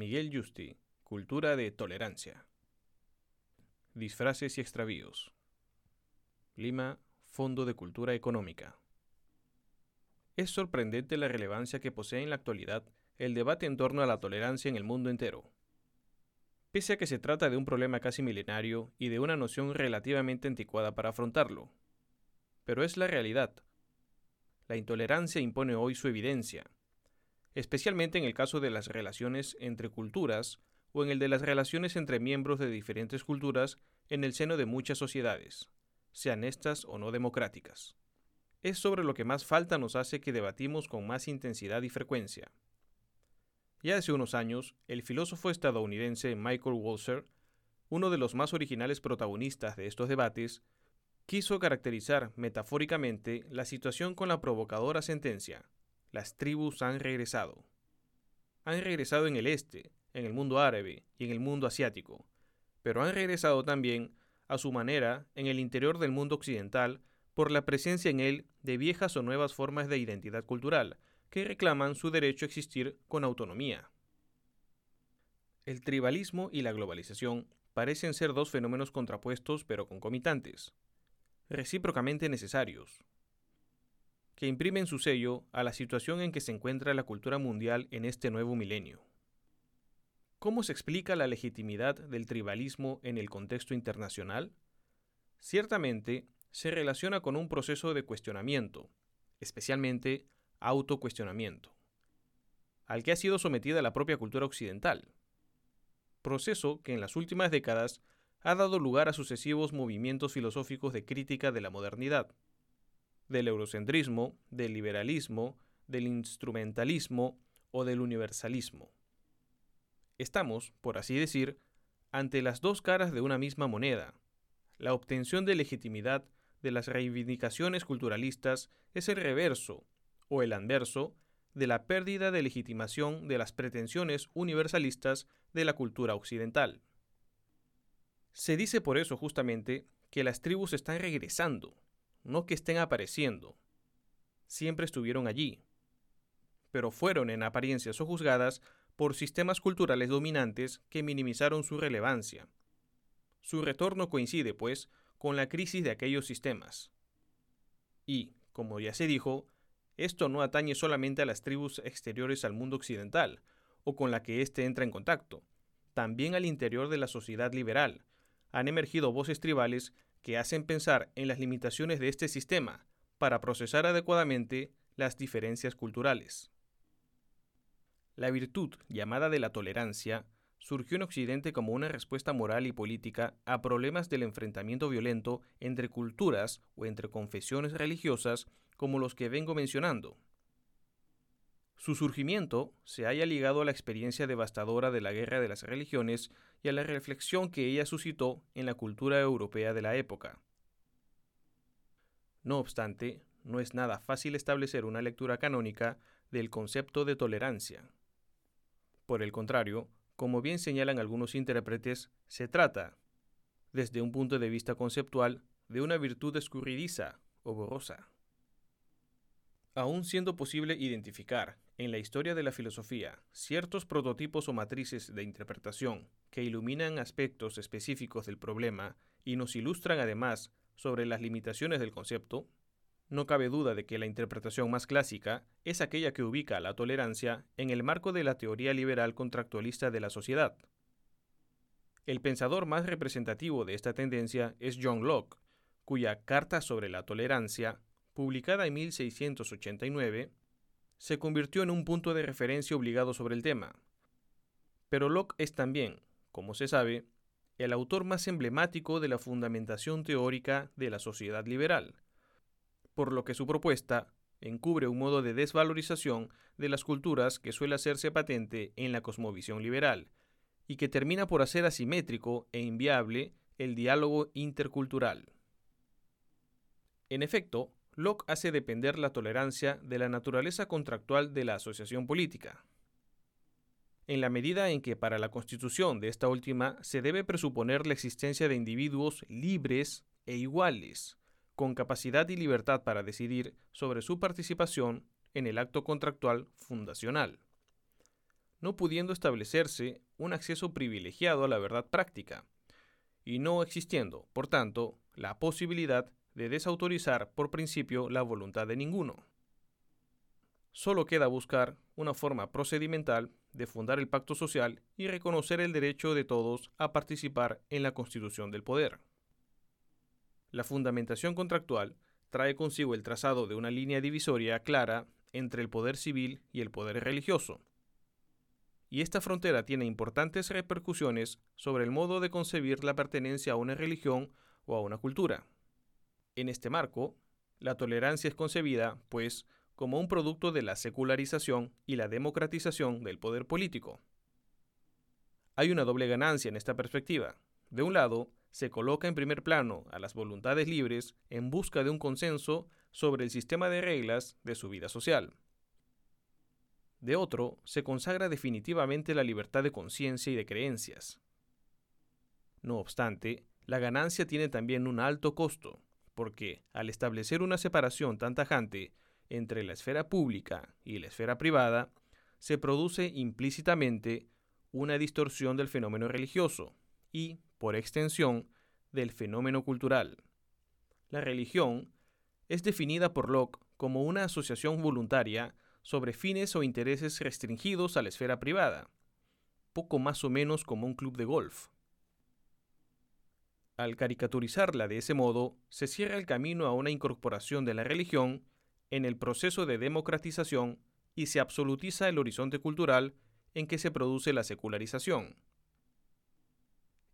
Miguel Justi, Cultura de Tolerancia. Disfraces y extravíos. Lima, Fondo de Cultura Económica. Es sorprendente la relevancia que posee en la actualidad el debate en torno a la tolerancia en el mundo entero. Pese a que se trata de un problema casi milenario y de una noción relativamente anticuada para afrontarlo. Pero es la realidad. La intolerancia impone hoy su evidencia, especialmente en el caso de las relaciones entre culturas o en el de las relaciones entre miembros de diferentes culturas en el seno de muchas sociedades, sean estas o no democráticas. Es sobre lo que más falta nos hace que debatimos con más intensidad y frecuencia. Ya hace unos años, el filósofo estadounidense Michael Walzer, uno de los más originales protagonistas de estos debates, quiso caracterizar metafóricamente la situación con la provocadora sentencia, las tribus han regresado. Han regresado en el este, en el mundo árabe y en el mundo asiático, pero han regresado también, a su manera, en el interior del mundo occidental por la presencia en él de viejas o nuevas formas de identidad cultural, que reclaman su derecho a existir con autonomía. El tribalismo y la globalización parecen ser dos fenómenos contrapuestos pero concomitantes, recíprocamente necesarios, que imprimen su sello a la situación en que se encuentra la cultura mundial en este nuevo milenio. ¿Cómo se explica la legitimidad del tribalismo en el contexto internacional? Ciertamente, se relaciona con un proceso de cuestionamiento, especialmente autocuestionamiento, al que ha sido sometida la propia cultura occidental, proceso que en las últimas décadas ha dado lugar a sucesivos movimientos filosóficos de crítica de la modernidad, del eurocentrismo, del liberalismo, del instrumentalismo o del universalismo. Estamos, por así decir, ante las dos caras de una misma moneda. La obtención de legitimidad de las reivindicaciones culturalistas es el reverso o el anverso de la pérdida de legitimación de las pretensiones universalistas de la cultura occidental. Se dice por eso justamente que las tribus están regresando, no que estén apareciendo. Siempre estuvieron allí, pero fueron en apariencia sojuzgadas por sistemas culturales dominantes que minimizaron su relevancia. Su retorno coincide, pues, con la crisis de aquellos sistemas. Y, como ya se dijo, esto no atañe solamente a las tribus exteriores al mundo occidental, o con la que éste entra en contacto, también al interior de la sociedad liberal. Han emergido voces tribales que hacen pensar en las limitaciones de este sistema para procesar adecuadamente las diferencias culturales. La virtud llamada de la tolerancia surgió en Occidente como una respuesta moral y política a problemas del enfrentamiento violento entre culturas o entre confesiones religiosas como los que vengo mencionando. Su surgimiento se haya ligado a la experiencia devastadora de la guerra de las religiones y a la reflexión que ella suscitó en la cultura europea de la época. No obstante, no es nada fácil establecer una lectura canónica del concepto de tolerancia. Por el contrario, como bien señalan algunos intérpretes, se trata, desde un punto de vista conceptual, de una virtud escurridiza o borrosa. Aún siendo posible identificar en la historia de la filosofía ciertos prototipos o matrices de interpretación que iluminan aspectos específicos del problema y nos ilustran además sobre las limitaciones del concepto, no cabe duda de que la interpretación más clásica es aquella que ubica la tolerancia en el marco de la teoría liberal contractualista de la sociedad. El pensador más representativo de esta tendencia es John Locke, cuya Carta sobre la Tolerancia publicada en 1689, se convirtió en un punto de referencia obligado sobre el tema. Pero Locke es también, como se sabe, el autor más emblemático de la fundamentación teórica de la sociedad liberal, por lo que su propuesta encubre un modo de desvalorización de las culturas que suele hacerse patente en la cosmovisión liberal, y que termina por hacer asimétrico e inviable el diálogo intercultural. En efecto, Locke hace depender la tolerancia de la naturaleza contractual de la asociación política. En la medida en que para la constitución de esta última se debe presuponer la existencia de individuos libres e iguales, con capacidad y libertad para decidir sobre su participación en el acto contractual fundacional. no pudiendo establecerse un acceso privilegiado a la verdad práctica, y no existiendo, por tanto, la posibilidad de desautorizar por principio la voluntad de ninguno. Solo queda buscar una forma procedimental de fundar el pacto social y reconocer el derecho de todos a participar en la constitución del poder. La fundamentación contractual trae consigo el trazado de una línea divisoria clara entre el poder civil y el poder religioso. Y esta frontera tiene importantes repercusiones sobre el modo de concebir la pertenencia a una religión o a una cultura. En este marco, la tolerancia es concebida, pues, como un producto de la secularización y la democratización del poder político. Hay una doble ganancia en esta perspectiva. De un lado, se coloca en primer plano a las voluntades libres en busca de un consenso sobre el sistema de reglas de su vida social. De otro, se consagra definitivamente la libertad de conciencia y de creencias. No obstante, la ganancia tiene también un alto costo, porque al establecer una separación tan tajante entre la esfera pública y la esfera privada, se produce implícitamente una distorsión del fenómeno religioso y, por extensión, del fenómeno cultural. La religión es definida por Locke como una asociación voluntaria sobre fines o intereses restringidos a la esfera privada, poco más o menos como un club de golf. Al caricaturizarla de ese modo, se cierra el camino a una incorporación de la religión en el proceso de democratización y se absolutiza el horizonte cultural en que se produce la secularización.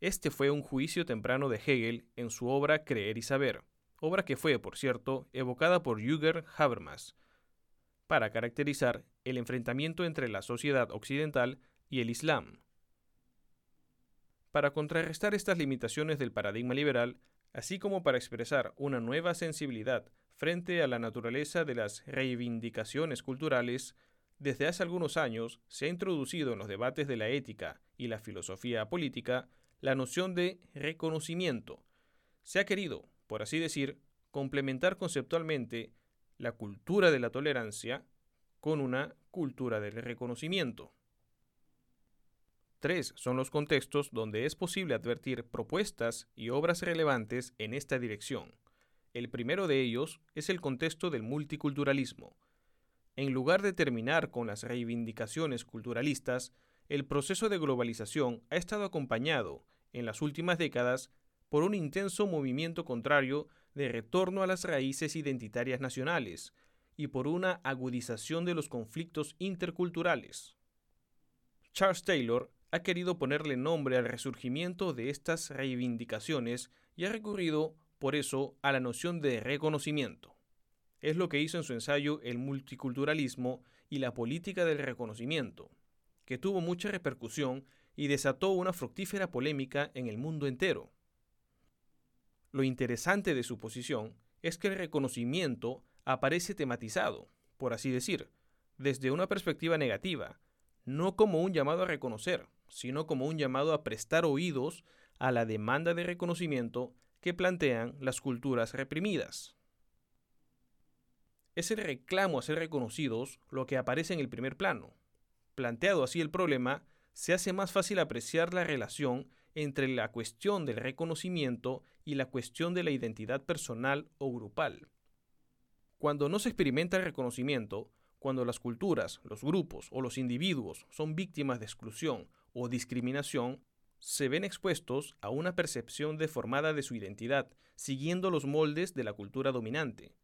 Este fue un juicio temprano de Hegel en su obra Creer y Saber, obra que fue, por cierto, evocada por Jürgen Habermas, para caracterizar el enfrentamiento entre la sociedad occidental y el Islam. Para contrarrestar estas limitaciones del paradigma liberal, así como para expresar una nueva sensibilidad frente a la naturaleza de las reivindicaciones culturales, desde hace algunos años se ha introducido en los debates de la ética y la filosofía política la noción de reconocimiento. Se ha querido, por así decir, complementar conceptualmente la cultura de la tolerancia con una cultura del reconocimiento. Tres son los contextos donde es posible advertir propuestas y obras relevantes en esta dirección. El primero de ellos es el contexto del multiculturalismo. En lugar de terminar con las reivindicaciones culturalistas, el proceso de globalización ha estado acompañado, en las últimas décadas, por un intenso movimiento contrario de retorno a las raíces identitarias nacionales y por una agudización de los conflictos interculturales. Charles Taylor ha querido ponerle nombre al resurgimiento de estas reivindicaciones y ha recurrido, por eso, a la noción de reconocimiento. Es lo que hizo en su ensayo El multiculturalismo y la política del reconocimiento, que tuvo mucha repercusión y desató una fructífera polémica en el mundo entero. Lo interesante de su posición es que el reconocimiento aparece tematizado, por así decir, desde una perspectiva negativa, no como un llamado a reconocer, sino como un llamado a prestar oídos a la demanda de reconocimiento que plantean las culturas reprimidas. Es el reclamo a ser reconocidos lo que aparece en el primer plano. Planteado así el problema, se hace más fácil apreciar la relación entre la cuestión del reconocimiento y la cuestión de la identidad personal o grupal. Cuando no se experimenta el reconocimiento, cuando las culturas, los grupos o los individuos son víctimas de exclusión o discriminación, se ven expuestos a una percepción deformada de su identidad, siguiendo los moldes de la cultura dominante.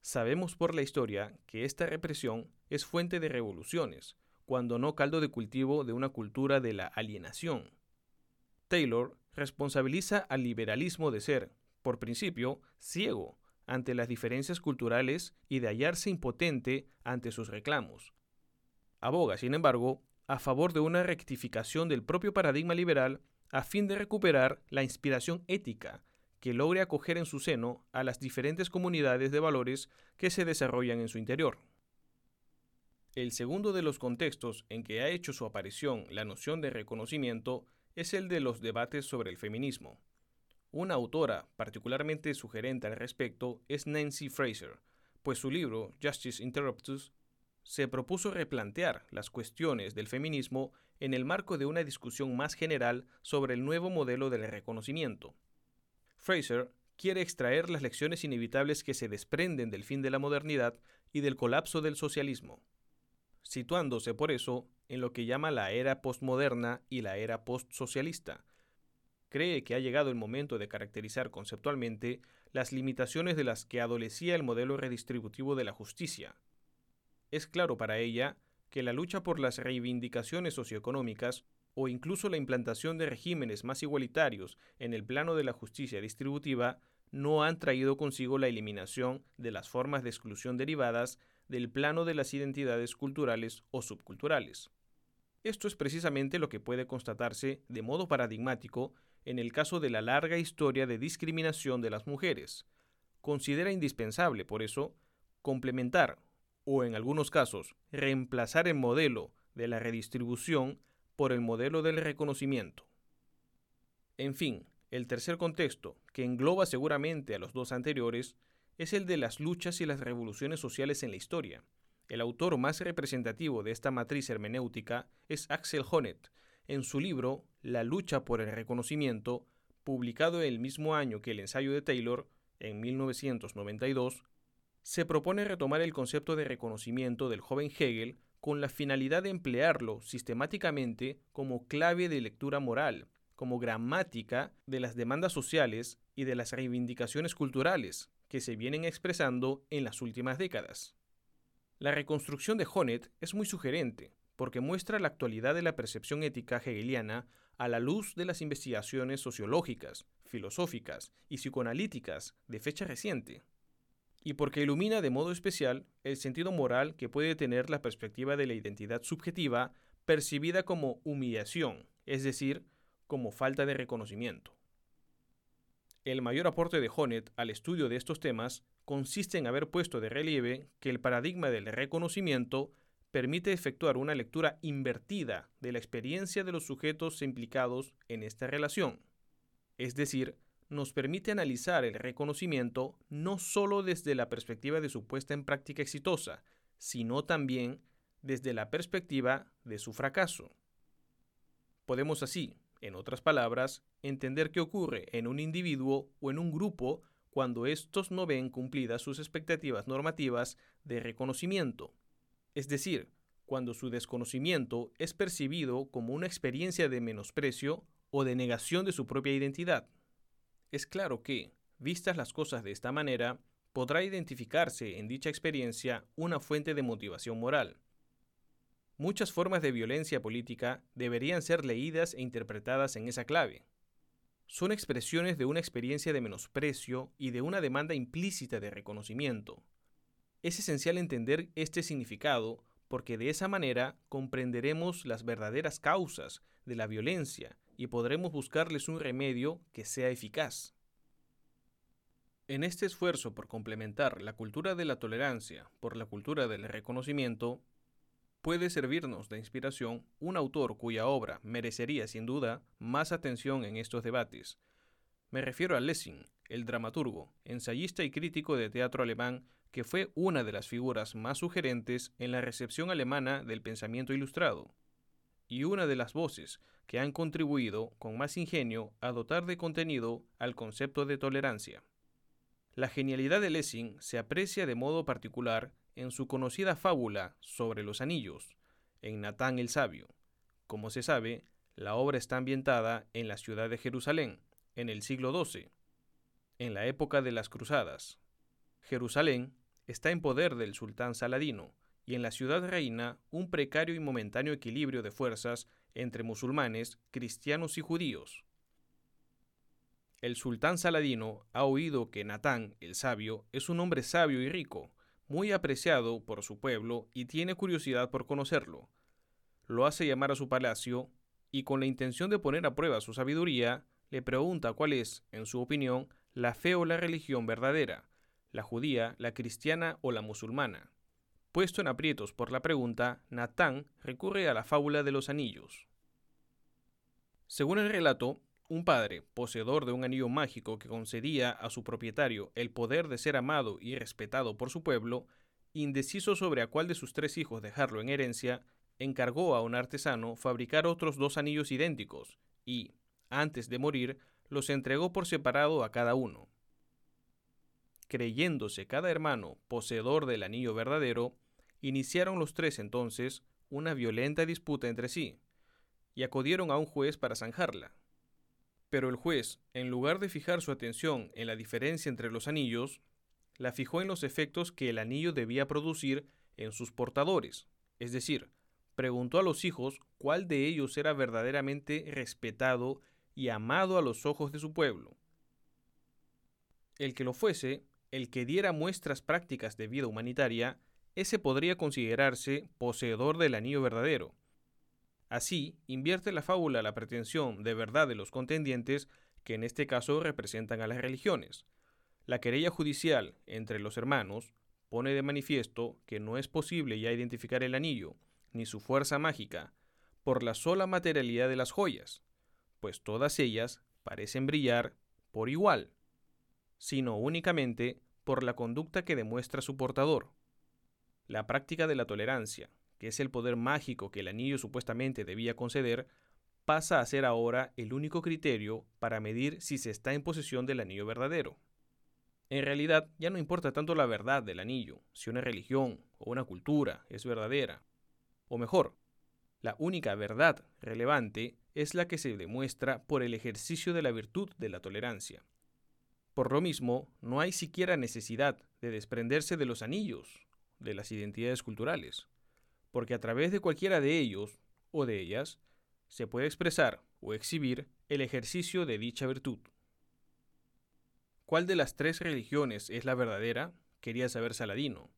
Sabemos por la historia que esta represión es fuente de revoluciones, cuando no caldo de cultivo de una cultura de la alienación. Taylor responsabiliza al liberalismo de ser, por principio, ciego ante las diferencias culturales y de hallarse impotente ante sus reclamos. Aboga, sin embargo, a favor de una rectificación del propio paradigma liberal a fin de recuperar la inspiración ética que logre acoger en su seno a las diferentes comunidades de valores que se desarrollan en su interior. El segundo de los contextos en que ha hecho su aparición la noción de reconocimiento es el de los debates sobre el feminismo. Una autora particularmente sugerente al respecto es Nancy Fraser, pues su libro Justice Interruptus se propuso replantear las cuestiones del feminismo en el marco de una discusión más general sobre el nuevo modelo del reconocimiento. Fraser quiere extraer las lecciones inevitables que se desprenden del fin de la modernidad y del colapso del socialismo, situándose por eso en lo que llama la era postmoderna y la era postsocialista. Cree que ha llegado el momento de caracterizar conceptualmente las limitaciones de las que adolecía el modelo redistributivo de la justicia. Es claro para ella que la lucha por las reivindicaciones socioeconómicas o incluso la implantación de regímenes más igualitarios en el plano de la justicia distributiva no han traído consigo la eliminación de las formas de exclusión derivadas del plano de las identidades culturales o subculturales. Esto es precisamente lo que puede constatarse de modo paradigmático en el caso de la larga historia de discriminación de las mujeres. Considera indispensable, por eso, complementar o en algunos casos reemplazar el modelo de la redistribución por el modelo del reconocimiento. En fin, el tercer contexto, que engloba seguramente a los dos anteriores, es el de las luchas y las revoluciones sociales en la historia. El autor más representativo de esta matriz hermenéutica es Axel Honneth, en su libro La lucha por el reconocimiento, publicado el mismo año que el ensayo de Taylor, en 1992, se propone retomar el concepto de reconocimiento del joven Hegel con la finalidad de emplearlo sistemáticamente como clave de lectura moral, como gramática de las demandas sociales y de las reivindicaciones culturales que se vienen expresando en las últimas décadas. La reconstrucción de Honneth es muy sugerente, porque muestra la actualidad de la percepción ética hegeliana a la luz de las investigaciones sociológicas, filosóficas y psicoanalíticas de fecha reciente y porque ilumina de modo especial el sentido moral que puede tener la perspectiva de la identidad subjetiva percibida como humillación, es decir, como falta de reconocimiento. El mayor aporte de Honneth al estudio de estos temas consiste en haber puesto de relieve que el paradigma del reconocimiento permite efectuar una lectura invertida de la experiencia de los sujetos implicados en esta relación, es decir, nos permite analizar el reconocimiento no solo desde la perspectiva de su puesta en práctica exitosa, sino también desde la perspectiva de su fracaso. Podemos así, en otras palabras, entender qué ocurre en un individuo o en un grupo cuando estos no ven cumplidas sus expectativas normativas de reconocimiento, es decir, cuando su desconocimiento es percibido como una experiencia de menosprecio o de negación de su propia identidad. Es claro que, vistas las cosas de esta manera, podrá identificarse en dicha experiencia una fuente de motivación moral. Muchas formas de violencia política deberían ser leídas e interpretadas en esa clave. Son expresiones de una experiencia de menosprecio y de una demanda implícita de reconocimiento. Es esencial entender este significado porque de esa manera comprenderemos las verdaderas causas de la violencia y podremos buscarles un remedio que sea eficaz. En este esfuerzo por complementar la cultura de la tolerancia por la cultura del reconocimiento, puede servirnos de inspiración un autor cuya obra merecería sin duda más atención en estos debates. Me refiero a Lessing, el dramaturgo, ensayista y crítico de teatro alemán que fue una de las figuras más sugerentes en la recepción alemana del pensamiento ilustrado y una de las voces que han contribuido con más ingenio a dotar de contenido al concepto de tolerancia. La genialidad de Lessing se aprecia de modo particular en su conocida fábula sobre los anillos, en Natán el Sabio. Como se sabe, la obra está ambientada en la ciudad de Jerusalén, en el siglo XII, en la época de las Cruzadas. Jerusalén está en poder del sultán Saladino, y en la ciudad reina un precario y momentáneo equilibrio de fuerzas entre musulmanes, cristianos y judíos. El sultán Saladino ha oído que Natán, el sabio, es un hombre sabio y rico, muy apreciado por su pueblo y tiene curiosidad por conocerlo. Lo hace llamar a su palacio y con la intención de poner a prueba su sabiduría, le pregunta cuál es, en su opinión, la fe o la religión verdadera, la judía, la cristiana o la musulmana. Puesto en aprietos por la pregunta, Natán recurre a la fábula de los anillos. Según el relato, un padre, poseedor de un anillo mágico que concedía a su propietario el poder de ser amado y respetado por su pueblo, indeciso sobre a cuál de sus tres hijos dejarlo en herencia, encargó a un artesano fabricar otros dos anillos idénticos y, antes de morir, los entregó por separado a cada uno. Creyéndose cada hermano poseedor del anillo verdadero, iniciaron los tres entonces una violenta disputa entre sí, y acudieron a un juez para zanjarla. Pero el juez, en lugar de fijar su atención en la diferencia entre los anillos, la fijó en los efectos que el anillo debía producir en sus portadores, es decir, preguntó a los hijos cuál de ellos era verdaderamente respetado y amado a los ojos de su pueblo. El que lo fuese, el que diera muestras prácticas de vida humanitaria, ese podría considerarse poseedor del anillo verdadero. Así, invierte la fábula la pretensión de verdad de los contendientes, que en este caso representan a las religiones. La querella judicial entre los hermanos pone de manifiesto que no es posible ya identificar el anillo, ni su fuerza mágica, por la sola materialidad de las joyas, pues todas ellas parecen brillar por igual, sino únicamente por la conducta que demuestra su portador. La práctica de la tolerancia, que es el poder mágico que el anillo supuestamente debía conceder, pasa a ser ahora el único criterio para medir si se está en posesión del anillo verdadero. En realidad ya no importa tanto la verdad del anillo, si una religión o una cultura es verdadera. O mejor, la única verdad relevante es la que se demuestra por el ejercicio de la virtud de la tolerancia. Por lo mismo, no hay siquiera necesidad de desprenderse de los anillos, de las identidades culturales, porque a través de cualquiera de ellos o de ellas se puede expresar o exhibir el ejercicio de dicha virtud. ¿Cuál de las tres religiones es la verdadera? Quería saber Saladino.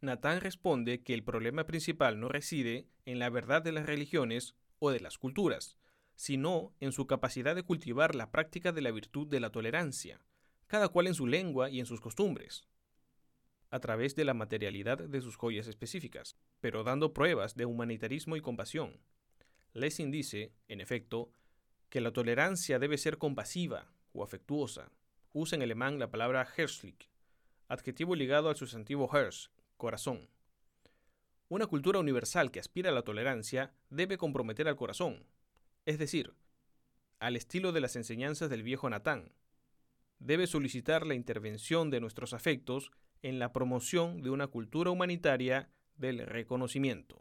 Natán responde que el problema principal no reside en la verdad de las religiones o de las culturas, sino en su capacidad de cultivar la práctica de la virtud de la tolerancia, cada cual en su lengua y en sus costumbres, a través de la materialidad de sus joyas específicas, pero dando pruebas de humanitarismo y compasión. Lessing dice, en efecto, que la tolerancia debe ser compasiva o afectuosa. Usa en alemán la palabra herzlich, adjetivo ligado al sustantivo Herz, corazón. Una cultura universal que aspira a la tolerancia debe comprometer al corazón, es decir, al estilo de las enseñanzas del viejo Natán. Debe solicitar la intervención de nuestros afectos en la promoción de una cultura humanitaria del reconocimiento.